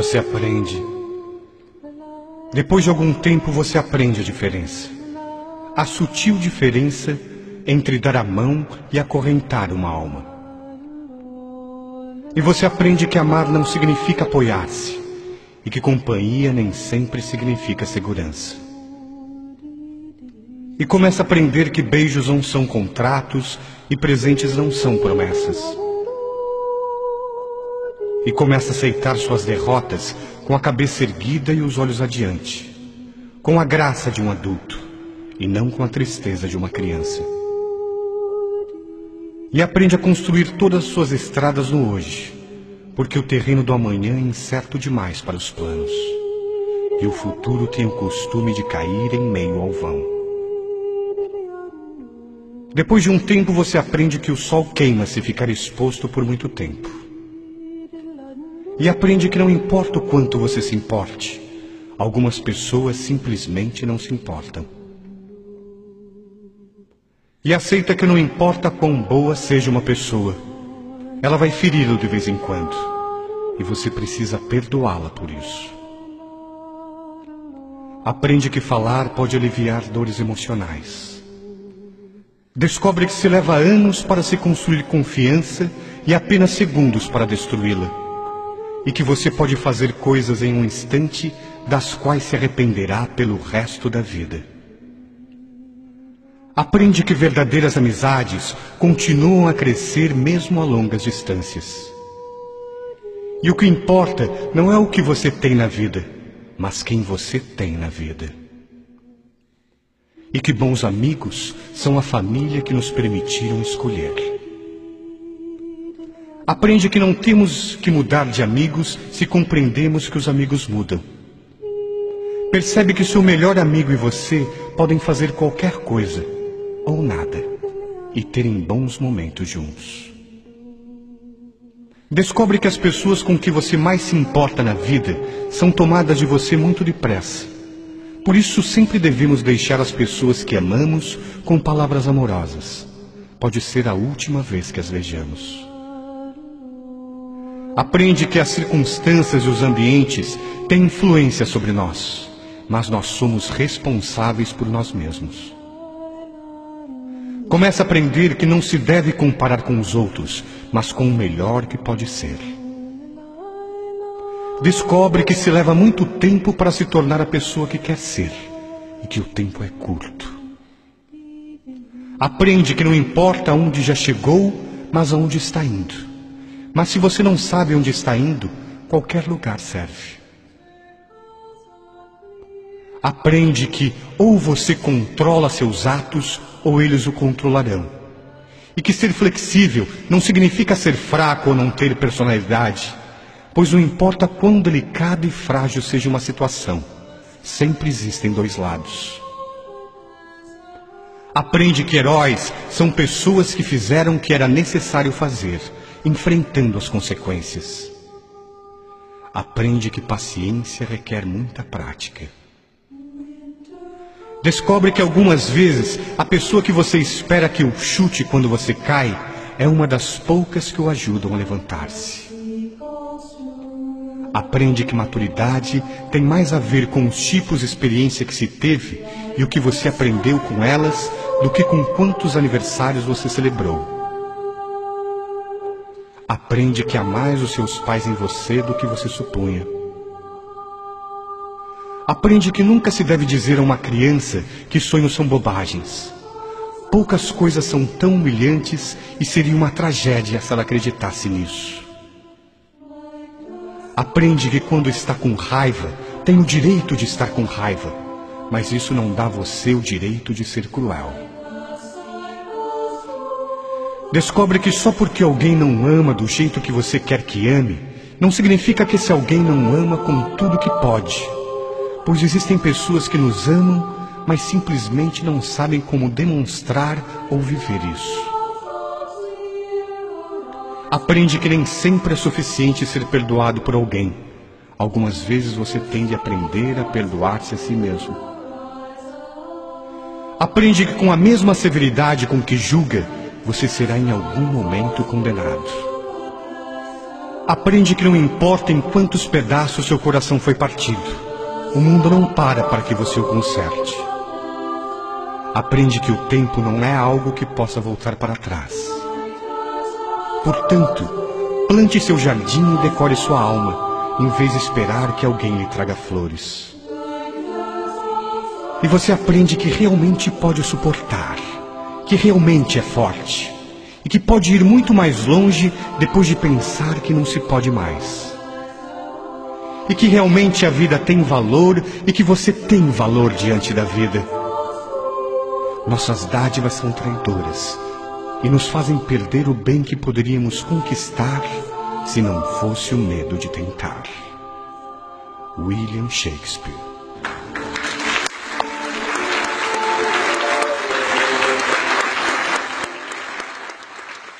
Você aprende. Depois de algum tempo, você aprende a diferença. A sutil diferença entre dar a mão e acorrentar uma alma. E você aprende que amar não significa apoiar-se e que companhia nem sempre significa segurança. E começa a aprender que beijos não são contratos e presentes não são promessas. E começa a aceitar suas derrotas com a cabeça erguida e os olhos adiante, com a graça de um adulto e não com a tristeza de uma criança. E aprende a construir todas as suas estradas no hoje, porque o terreno do amanhã é incerto demais para os planos, e o futuro tem o costume de cair em meio ao vão. Depois de um tempo, você aprende que o sol queima se ficar exposto por muito tempo. E aprende que não importa o quanto você se importe, algumas pessoas simplesmente não se importam. E aceita que não importa quão boa seja uma pessoa, ela vai feri-lo de vez em quando, e você precisa perdoá-la por isso. Aprende que falar pode aliviar dores emocionais. Descobre que se leva anos para se construir confiança e apenas segundos para destruí-la. E que você pode fazer coisas em um instante das quais se arrependerá pelo resto da vida. Aprende que verdadeiras amizades continuam a crescer mesmo a longas distâncias. E o que importa não é o que você tem na vida, mas quem você tem na vida. E que bons amigos são a família que nos permitiram escolher. Aprende que não temos que mudar de amigos se compreendemos que os amigos mudam. Percebe que seu melhor amigo e você podem fazer qualquer coisa ou nada e terem bons momentos juntos. Descobre que as pessoas com que você mais se importa na vida são tomadas de você muito depressa. Por isso, sempre devemos deixar as pessoas que amamos com palavras amorosas. Pode ser a última vez que as vejamos. Aprende que as circunstâncias e os ambientes têm influência sobre nós, mas nós somos responsáveis por nós mesmos. Começa a aprender que não se deve comparar com os outros, mas com o melhor que pode ser. Descobre que se leva muito tempo para se tornar a pessoa que quer ser e que o tempo é curto. Aprende que não importa onde já chegou, mas aonde está indo. Mas se você não sabe onde está indo, qualquer lugar serve. Aprende que ou você controla seus atos ou eles o controlarão. E que ser flexível não significa ser fraco ou não ter personalidade, pois não importa quão delicada e frágil seja uma situação, sempre existem dois lados. Aprende que heróis são pessoas que fizeram o que era necessário fazer, enfrentando as consequências. Aprende que paciência requer muita prática. Descobre que algumas vezes a pessoa que você espera que o chute quando você cai é uma das poucas que o ajudam a levantar-se. Aprende que maturidade tem mais a ver com os tipos de experiência que se teve e o que você aprendeu com elas do que com quantos aniversários você celebrou. Aprende que há mais os seus pais em você do que você supunha. Aprende que nunca se deve dizer a uma criança que sonhos são bobagens. Poucas coisas são tão humilhantes e seria uma tragédia se ela acreditasse nisso. Aprende que quando está com raiva, tem o direito de estar com raiva, mas isso não dá a você o direito de ser cruel. Descobre que só porque alguém não ama do jeito que você quer que ame, não significa que esse alguém não ama com tudo que pode pois existem pessoas que nos amam, mas simplesmente não sabem como demonstrar ou viver isso. Aprende que nem sempre é suficiente ser perdoado por alguém. Algumas vezes você tem de aprender a perdoar-se a si mesmo. Aprende que com a mesma severidade com que julga, você será em algum momento condenado. Aprende que não importa em quantos pedaços seu coração foi partido, o mundo não para para que você o conserte. Aprende que o tempo não é algo que possa voltar para trás. Portanto, plante seu jardim e decore sua alma, em vez de esperar que alguém lhe traga flores. E você aprende que realmente pode suportar, que realmente é forte e que pode ir muito mais longe depois de pensar que não se pode mais. E que realmente a vida tem valor e que você tem valor diante da vida. Nossas dádivas são traidoras e nos fazem perder o bem que poderíamos conquistar se não fosse o medo de tentar. William Shakespeare